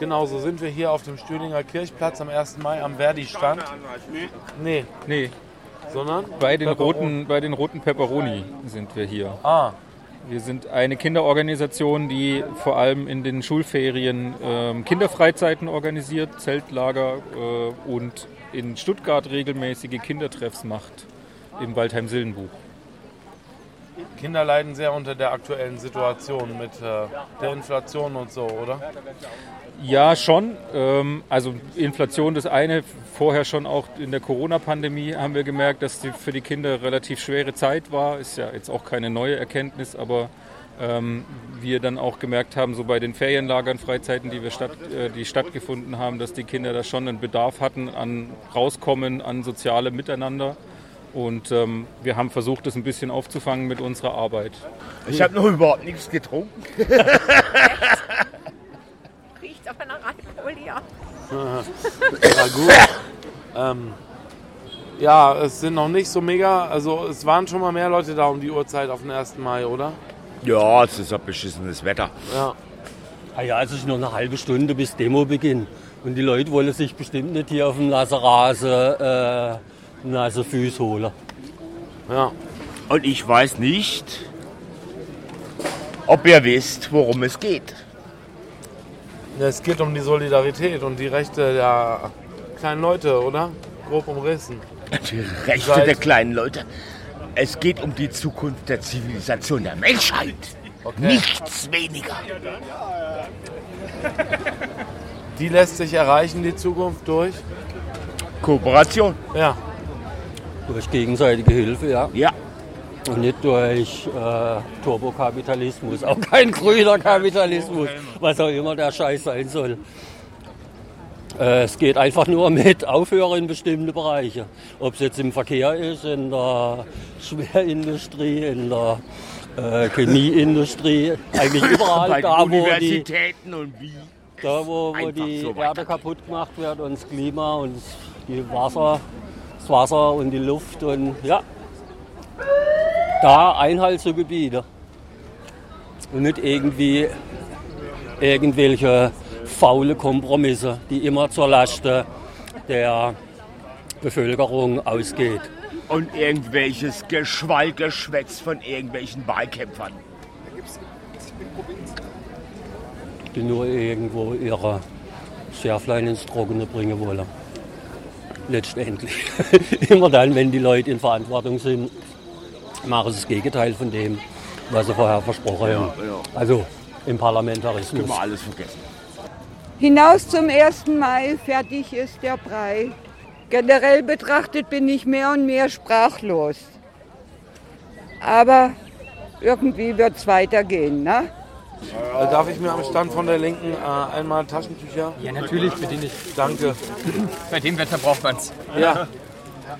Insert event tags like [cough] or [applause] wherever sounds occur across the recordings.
Genau, so sind wir hier auf dem Stühlinger Kirchplatz am 1. Mai am Verdi-Stand. Nee, Nee, sondern? bei den, Pepperoni. roten, bei den roten Pepperoni sind wir hier. Ah, Wir sind eine Kinderorganisation, die vor allem in den Schulferien ähm, Kinderfreizeiten organisiert, Zeltlager äh, und in Stuttgart regelmäßige Kindertreffs macht im Waldheim-Sillenbuch. Kinder leiden sehr unter der aktuellen Situation mit äh, der Inflation und so, oder? Ja, schon. Ähm, also Inflation das eine, vorher schon auch in der Corona-Pandemie haben wir gemerkt, dass die für die Kinder relativ schwere Zeit war. Ist ja jetzt auch keine neue Erkenntnis, aber ähm, wir dann auch gemerkt haben, so bei den Ferienlagern, Freizeiten, die wir statt, äh, die stattgefunden haben, dass die Kinder da schon einen Bedarf hatten an Rauskommen, an sozialem Miteinander. Und ähm, wir haben versucht, das ein bisschen aufzufangen mit unserer Arbeit. Ich habe noch überhaupt nichts getrunken. [laughs] Riecht aber nach Alkohol, gut. ähm, ja, es sind noch nicht so mega, also es waren schon mal mehr Leute da um die Uhrzeit auf den 1. Mai, oder? Ja, es ist ein beschissenes Wetter. Ja. Ah ja, es ist noch eine halbe Stunde bis Demobeginn. Und die Leute wollen sich bestimmt nicht hier auf dem Nasserase äh, nasse Füße holen. Ja. Und ich weiß nicht, ob ihr wisst, worum es geht. Ja, Es geht um die Solidarität und die Rechte der kleinen Leute, oder? Grob umrissen. Die Rechte Seit- der kleinen Leute. Es geht um die Zukunft der Zivilisation der Menschheit. Nichts weniger. Die lässt sich erreichen, die Zukunft, durch? Kooperation. Ja. Durch gegenseitige Hilfe, ja. Ja. Und nicht durch äh, Turbokapitalismus, auch kein grüner Kapitalismus, was auch immer der Scheiß sein soll. Äh, es geht einfach nur mit Aufhören in bestimmte Bereiche. Ob es jetzt im Verkehr ist, in der Schwerindustrie, in der äh, Chemieindustrie, eigentlich [laughs] überall da, wo die, Universitäten und wie. da, wo, wo die so Erde kaputt gemacht wird und das Klima und die Wasser, das Wasser und die Luft und ja, da Einhalt zu gebieten. Und nicht irgendwie irgendwelche faule Kompromisse, die immer zur Last der Bevölkerung ausgeht. Und irgendwelches Geschwallgeschwätz von irgendwelchen Wahlkämpfern. die nur irgendwo ihre Schärflein ins Trockene bringen wollen. Letztendlich. [laughs] Immer dann, wenn die Leute in Verantwortung sind, machen sie das Gegenteil von dem, was sie vorher versprochen haben. Also im Parlamentarismus. Können wir alles vergessen. Hinaus zum 1. Mai, fertig ist der Brei. Generell betrachtet bin ich mehr und mehr sprachlos. Aber irgendwie wird es weitergehen, ne? Äh, darf ich mir am Stand von der Linken äh, einmal Taschentücher? Ja, natürlich, bediene ich. Danke. Bei dem Wetter braucht man's. Ja.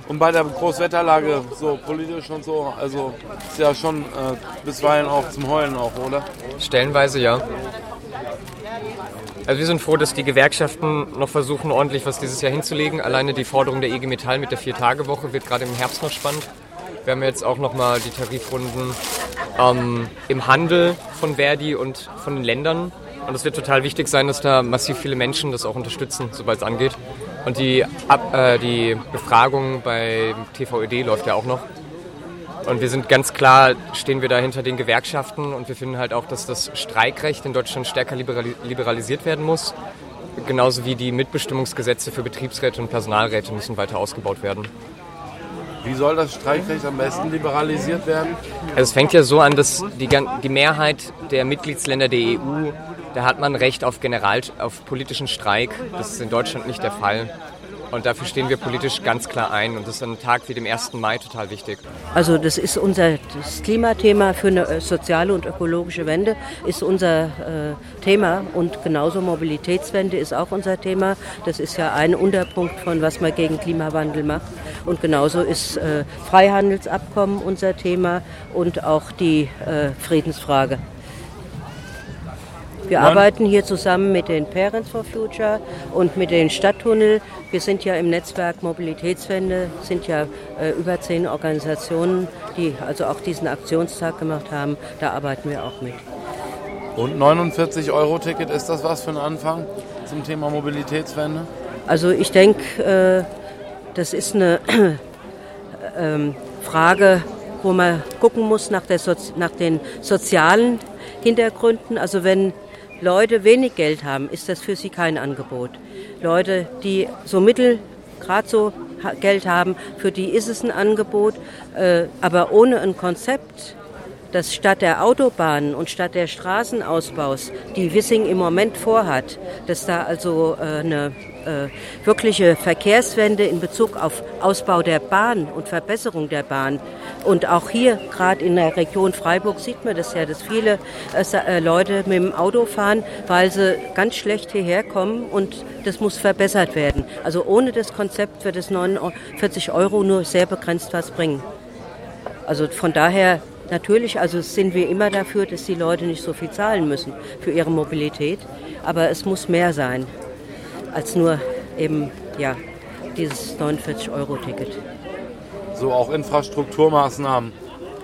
Und bei der Großwetterlage, so politisch und so, also ist ja schon äh, bisweilen auch zum Heulen auch, oder? Stellenweise ja. Also wir sind froh, dass die Gewerkschaften noch versuchen, ordentlich was dieses Jahr hinzulegen. Alleine die Forderung der IG Metall mit der Vier-Tage-Woche wird gerade im Herbst noch spannend. Wir haben jetzt auch nochmal die Tarifrunden ähm, im Handel von Verdi und von den Ländern. Und es wird total wichtig sein, dass da massiv viele Menschen das auch unterstützen, sobald es angeht. Und die, Ab äh, die Befragung bei TVED läuft ja auch noch. Und wir sind ganz klar, stehen wir da hinter den Gewerkschaften und wir finden halt auch, dass das Streikrecht in Deutschland stärker liberali liberalisiert werden muss. Genauso wie die Mitbestimmungsgesetze für Betriebsräte und Personalräte müssen weiter ausgebaut werden. Wie soll das Streikrecht am besten liberalisiert werden? Also es fängt ja so an, dass die, die Mehrheit der Mitgliedsländer der EU, da hat man Recht auf General, auf politischen Streik. Das ist in Deutschland nicht der Fall. Und dafür stehen wir politisch ganz klar ein. Und das ist an einem Tag wie dem 1. Mai total wichtig. Also das ist unser das Klimathema für eine äh, soziale und ökologische Wende ist unser äh, Thema und genauso Mobilitätswende ist auch unser Thema. Das ist ja ein Unterpunkt von was man gegen Klimawandel macht und genauso ist äh, Freihandelsabkommen unser Thema und auch die äh, Friedensfrage. Wir Wann- arbeiten hier zusammen mit den Parents for Future und mit den Stadttunnel. Wir sind ja im Netzwerk Mobilitätswende, sind ja äh, über zehn Organisationen, die also auch diesen Aktionstag gemacht haben. Da arbeiten wir auch mit. Und 49 Euro Ticket, ist das was für ein Anfang zum Thema Mobilitätswende? Also ich denke, äh, das ist eine [clears throat] ähm, Frage, wo man gucken muss nach, der Sozi nach den sozialen Hintergründen. Also wenn Leute wenig Geld haben, ist das für sie kein Angebot. Leute, die so mittel, gerade so Geld haben, für die ist es ein Angebot. Äh, aber ohne ein Konzept, dass statt der Autobahnen und statt der Straßenausbaus, die Wissing im Moment vorhat, dass da also äh, eine äh, wirkliche Verkehrswende in Bezug auf Ausbau der Bahn und Verbesserung der Bahn und auch hier, gerade in der Region Freiburg, sieht man das ja, dass viele äh, äh, Leute mit dem Auto fahren, weil sie ganz schlecht hierher kommen und das muss verbessert werden. Also ohne das Konzept wird es 49 Euro nur sehr begrenzt was bringen. Also von daher natürlich, also sind wir immer dafür, dass die Leute nicht so viel zahlen müssen für ihre Mobilität, aber es muss mehr sein als nur eben ja dieses 49 Euro Ticket. So auch Infrastrukturmaßnahmen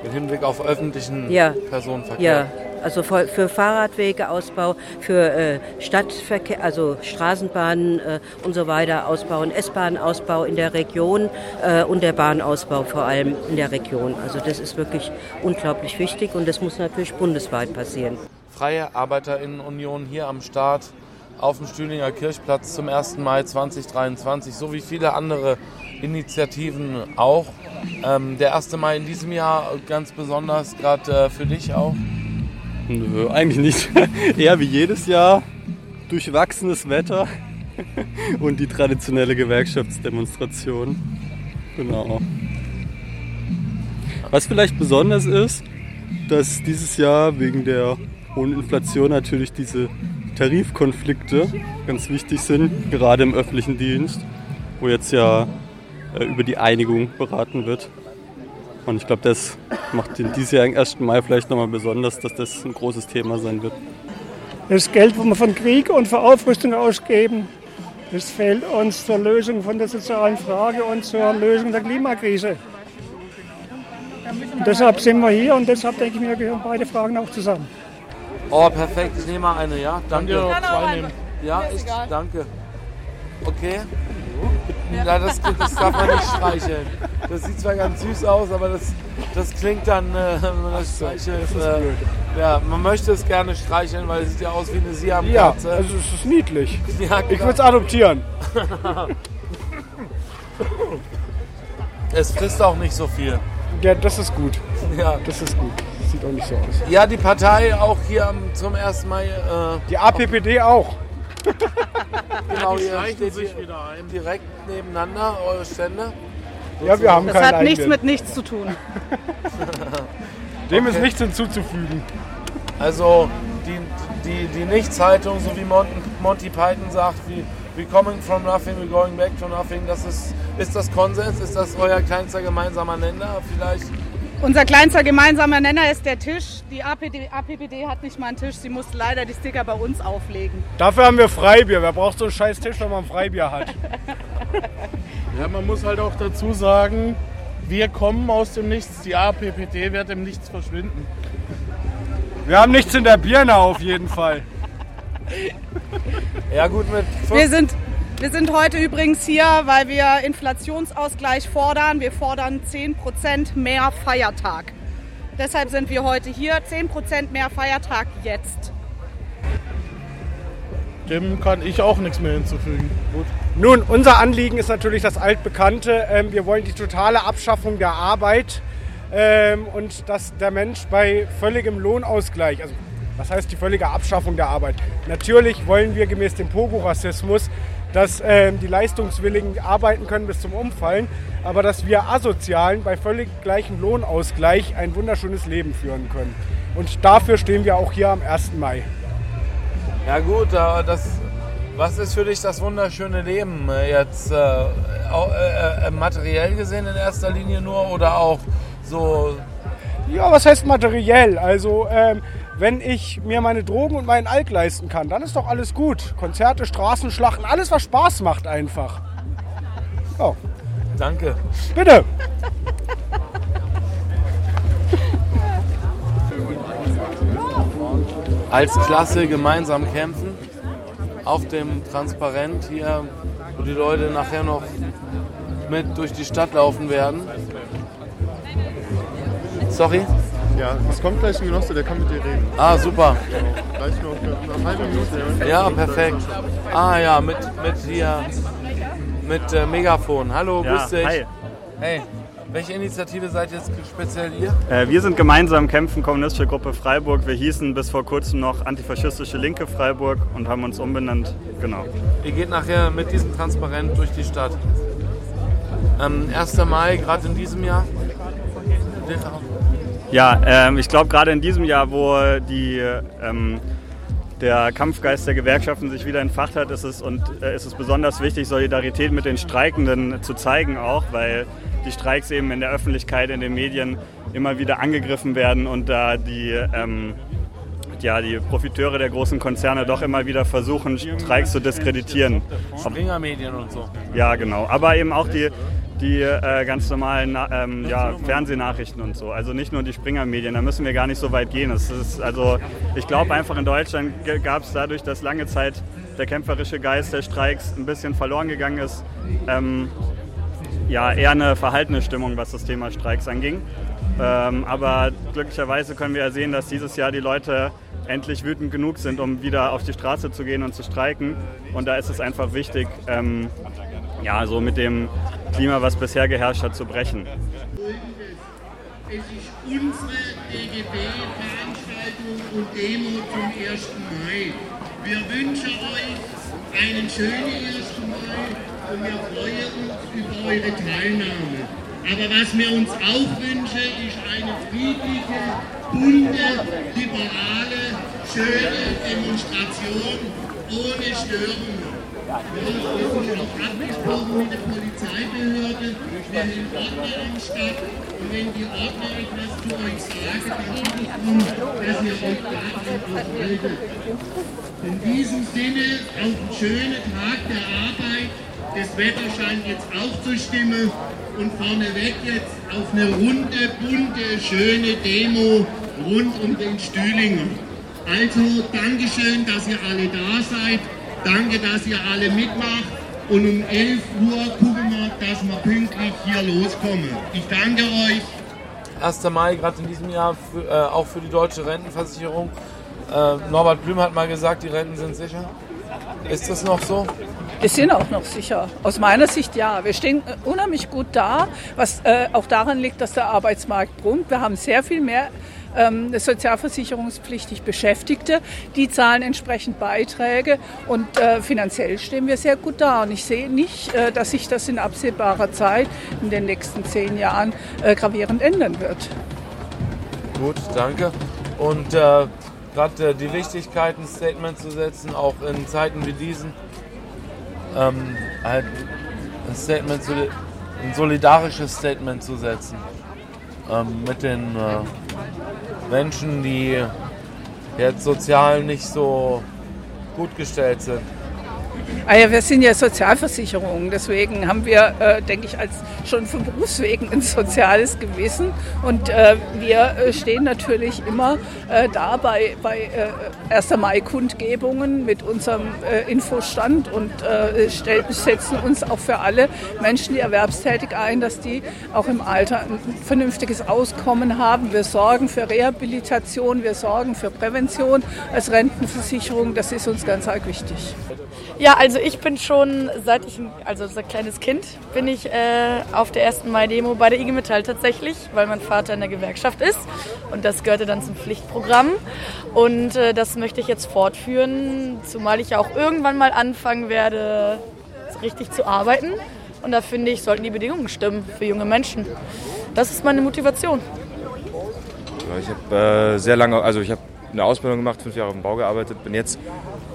im Hinblick auf öffentlichen Ja. Personenverkehr. Ja, also für, für Fahrradwegeausbau, für äh, Stadtverkehr, also Straßenbahnen äh, und so weiter ausbauen, S-Bahn-Ausbau in der Region äh, und der Bahnausbau vor allem in der Region. Also das ist wirklich unglaublich wichtig und das muss natürlich bundesweit passieren. Freie Arbeiterinnenunion hier am Start auf dem Stühlinger Kirchplatz zum 1. Mai 2023, so wie viele andere Initiativen auch. Ähm, der 1. Mai in diesem Jahr ganz besonders, gerade äh, für dich auch. Nö, eigentlich nicht. [laughs] Eher wie jedes Jahr durchwachsenes Wetter [laughs] und die traditionelle Gewerkschaftsdemonstration. Genau. Was vielleicht besonders ist, dass dieses Jahr wegen der hohen Inflation natürlich diese Tarifkonflikte ganz wichtig sind, gerade im öffentlichen Dienst, wo jetzt ja äh, über die Einigung beraten wird. Und ich glaube, das macht den diesjährigen 1. Mai vielleicht nochmal besonders, dass das ein großes Thema sein wird. Das Geld, das wir von Krieg und für Aufrüstung ausgeben, das fehlt uns zur Lösung von der sozialen Frage und zur Lösung der Klimakrise. Und deshalb sind wir hier und deshalb denke ich mir, gehören beide Fragen auch zusammen. Oh, perfekt. Ich nehme mal eine, ja? Danke. Kann dir auch zwei nehmen. Ja, ich danke. Okay. Ja, das, das darf man nicht streicheln. Das sieht zwar ganz süß aus, aber das, das klingt dann, äh, wenn man das streichelt. das ist Äh, ja, man möchte es gerne streicheln, weil es sieht ja aus wie eine Ja, Siamkatze. also es ist niedlich. [laughs] Ja, Ich genau. würde es adoptieren. [laughs] es frisst auch nicht so viel. Ja, das ist gut. Ja. Das ist gut. Sieht auch nicht so aus. Ja, die Partei auch hier am, zum 1. Mai. Äh, Die APPD auch. [laughs] genau, Die ihr schleichen steht sich hier direkt nebeneinander, eure Stände. Ja, wir haben Das keinen hat nichts eigenen. mit nichts zu tun. [laughs] Dem ist Okay. nichts hinzuzufügen. Also die, die, die Nicht-Zeitung, so wie Mon Monty Python sagt, wie we coming from nothing, we going back to nothing, das ist, ist das Konsens, ist das euer kleinster gemeinsamer Nenner vielleicht? Unser kleinster gemeinsamer Nenner ist der Tisch. Die APD, APPD hat nicht mal einen Tisch. Sie muss leider die Sticker bei uns auflegen. Dafür haben wir Freibier. Wer braucht so einen scheiß Tisch, wenn man ein Freibier hat? Ja, man muss halt auch dazu sagen, wir kommen aus dem Nichts, die APPD wird im Nichts verschwinden. Wir haben nichts in der Birne auf jeden Fall. Ja gut, mit Wir sind, wir sind heute übrigens hier, weil wir Inflationsausgleich fordern. Wir fordern 10% mehr Feiertag. Deshalb sind wir heute hier. 10% mehr Feiertag jetzt. Dem kann ich auch nichts mehr hinzufügen. Gut. Nun, unser Anliegen ist natürlich das altbekannte. Ähm, wir wollen die totale Abschaffung der Arbeit ähm, und dass der Mensch bei völligem Lohnausgleich, also was heißt die völlige Abschaffung der Arbeit? Natürlich wollen wir gemäß dem Pogo-Rassismus, dass ähm, die Leistungswilligen arbeiten können bis zum Umfallen, aber dass wir Asozialen bei völlig gleichem Lohnausgleich ein wunderschönes Leben führen können. Und dafür stehen wir auch hier am 1. Mai. Ja gut, aber das, was ist für dich das wunderschöne Leben äh, jetzt äh, äh, äh, materiell gesehen in erster Linie nur oder auch so? Ja, was heißt materiell? Also, ähm, wenn ich mir meine Drogen und meinen Alk leisten kann, dann ist doch alles gut. Konzerte, Straßenschlachten, alles, was Spaß macht einfach. Ja. Danke. Bitte. als Klasse gemeinsam kämpfen. Auf dem Transparent hier, wo die Leute nachher noch mit durch die Stadt laufen werden. Sorry? Ja, es kommt gleich ein Genosse, der kann mit dir reden. Ah, super. Gleich noch eine halbe Minute. Ja, perfekt. Ah ja, mit, mit hier, mit äh, Megafon. Hallo, Ja, grüß dich. hi. Hey, welche Initiative seid jetzt speziell ihr? Äh, wir sind gemeinsam Kämpfen Kommunistische Gruppe Freiburg. Wir hießen bis vor kurzem noch Antifaschistische Linke Freiburg und haben uns umbenannt. Genau. Ihr geht nachher mit diesem Transparent durch die Stadt. Ähm, 1. Mai, gerade in diesem Jahr. Ja, ähm, ich glaube gerade in diesem Jahr, wo die, ähm, der Kampfgeist der Gewerkschaften sich wieder entfacht hat, ist es, und, äh, ist es besonders wichtig, Solidarität mit den Streikenden zu zeigen auch, weil die Streiks eben in der Öffentlichkeit, in den Medien immer wieder angegriffen werden und da die, ähm, ja, die Profiteure der großen Konzerne doch immer wieder versuchen, Streiks zu diskreditieren. Springer Medien und so. Ja, genau. Aber eben auch die, die äh, ganz normalen ähm, ja, Fernsehnachrichten und so. Also nicht nur die Springer-Medien, da müssen wir gar nicht so weit gehen. Es ist, also, ich glaube einfach in Deutschland gab es dadurch, dass lange Zeit der kämpferische Geist der Streiks ein bisschen verloren gegangen ist, ähm, ja, eher eine verhaltene Stimmung, was das Thema Streiks anging. Ähm, aber glücklicherweise können wir ja sehen, dass dieses Jahr die Leute endlich wütend genug sind, um wieder auf die Straße zu gehen und zu streiken. Und da ist es einfach wichtig, ähm, ja, so mit dem Klima, was bisher geherrscht hat, zu brechen. Es ist unsere DGB-Veranstaltung und Demo zum 1. Mai. Wir wünschen euch einen schönen 1. Mai und wir freuen uns über eure Teilnahme. Aber was wir uns auch wünschen, ist eine friedliche, bunte, liberale, schöne Demonstration ohne Störungen. Abgesprochen mit der Polizeibehörde. Wir haben Ordner am und wenn die Ordner etwas zu euch sagen, dann bitte ich darum, dass ihr euch daran haltet. In diesem Sinne auch einen schönen Tag der Arbeit. Das Wetter scheint jetzt auch zu stimmen und vorneweg jetzt auf eine runde, bunte, schöne Demo rund um den Stühlinger. Also Dankeschön, dass ihr alle da seid. Danke, dass ihr alle mitmacht. Und um 11 Uhr gucken wir, dass wir pünktlich hier loskommen. Ich danke euch. 1. Mai, gerade in diesem Jahr, für, äh, auch für die deutsche Rentenversicherung. Äh, Norbert Blüm hat mal gesagt, die Renten sind sicher. Ist das noch so? Wir sind auch noch sicher. Aus meiner Sicht ja. Wir stehen äh, unheimlich gut da, was äh, auch daran liegt, dass der Arbeitsmarkt brummt. Wir haben sehr viel mehr ähm, sozialversicherungspflichtig Beschäftigte. Die zahlen entsprechend Beiträge und äh, finanziell stehen wir sehr gut da. Und ich sehe nicht, äh, dass sich das in absehbarer Zeit in den nächsten zehn Jahren äh, gravierend ändern wird. Gut, danke. Und äh, gerade äh, die Wichtigkeit, ein Statement zu setzen, auch in Zeiten wie diesen, ähm, ein Statement ein solidarisches Statement zu setzen ähm, mit den äh, Menschen, die jetzt sozial nicht so gut gestellt sind. Ah ja, wir sind ja Sozialversicherung, deswegen haben wir, äh, denke ich, als schon von Berufswegen ein soziales Gewissen und äh, wir äh, stehen natürlich immer äh, da bei, bei äh, 1. Mai-Kundgebungen mit unserem äh, Infostand und äh, stell, setzen uns auch für alle Menschen, die erwerbstätig ein, dass die auch im Alter ein vernünftiges Auskommen haben. Wir sorgen für Rehabilitation, wir sorgen für Prävention als Rentenversicherung, das ist uns ganz arg wichtig. Ja, also ich bin schon seit ich, ein- also seit kleines Kind, bin ich äh, auf der 1. Mai-Demo bei der IG Metall tatsächlich, weil mein Vater in der Gewerkschaft ist und das gehörte dann zum Pflichtprogramm und äh, das möchte ich jetzt fortführen, zumal ich ja auch irgendwann mal anfangen werde, richtig zu arbeiten und da finde ich, sollten die Bedingungen stimmen für junge Menschen. Das ist meine Motivation. Ich habe äh, sehr lange, also ich habe eine Ausbildung gemacht, fünf Jahre auf dem Bau gearbeitet, bin jetzt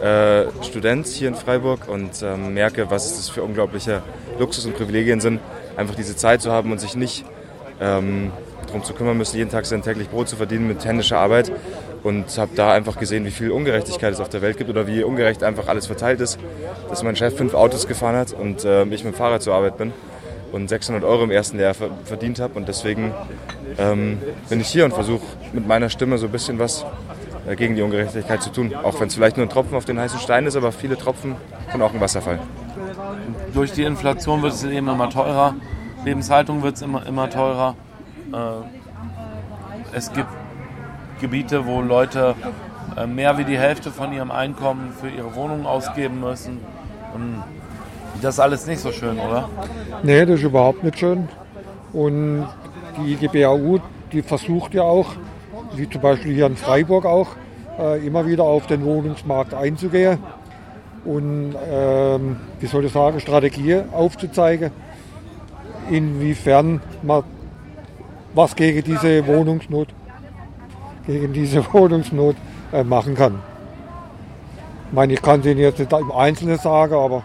äh, Student hier in Freiburg und ähm, merke, was das für unglaubliche Luxus und Privilegien sind, einfach diese Zeit zu haben und sich nicht ähm, darum zu kümmern müssen, jeden Tag sein täglich Brot zu verdienen mit händischer Arbeit und habe da einfach gesehen, wie viel Ungerechtigkeit es auf der Welt gibt oder wie ungerecht einfach alles verteilt ist, dass mein Chef fünf Autos gefahren hat und äh, ich mit dem Fahrrad zur Arbeit bin und 600 Euro im ersten Jahr ver- verdient habe und deswegen ähm, bin ich hier und versuche mit meiner Stimme so ein bisschen was äh, gegen die Ungerechtigkeit zu tun. Auch wenn es vielleicht nur ein Tropfen auf den heißen Stein ist, aber viele Tropfen sind auch ein Wasserfall. Durch die Inflation wird es eben immer teurer. Lebenshaltung wird es immer, immer teurer. Äh, es gibt Gebiete, wo Leute äh, mehr wie die Hälfte von ihrem Einkommen für ihre Wohnung ausgeben müssen. Und das ist alles nicht so schön, oder? Nee, das ist überhaupt nicht schön. Und die IGBAU, die versucht ja auch, wie zum Beispiel hier in Freiburg auch, äh, immer wieder auf den Wohnungsmarkt einzugehen und, ähm, wie soll ich sagen, Strategie aufzuzeigen, inwiefern man was gegen diese Wohnungsnot, gegen diese [laughs] Wohnungsnot äh, machen kann. Ich meine, ich kann es Ihnen jetzt nicht im Einzelnen sagen, aber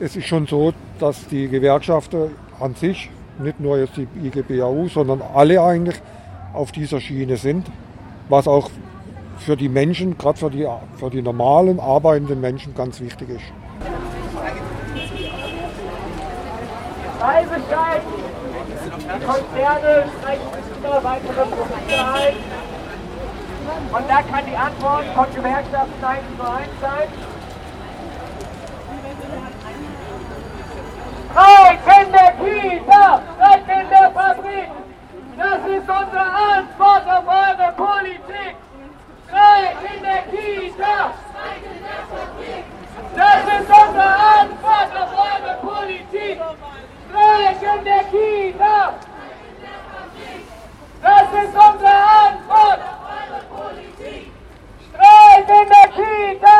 es ist schon so, dass die Gewerkschaften an sich, nicht nur jetzt die IGBAU, sondern alle eigentlich auf dieser Schiene sind, was auch für die Menschen, gerade für die, für die normalen arbeitenden Menschen ganz wichtig ist. Reisezeit. Die Konzerne streichen weitere Profite Und da kann die Antwort von Gewerkschaften 1 zu 1 sein. Streik in der Kita, Streik in Fabrik. Das ist unsere Antwort auf eure Politik. Streik in der Kita. Das ist unsere Antwort auf eure Politik. Streik in der Kita. Das ist unsere Antwort auf eure Politik. Streik in der Kita,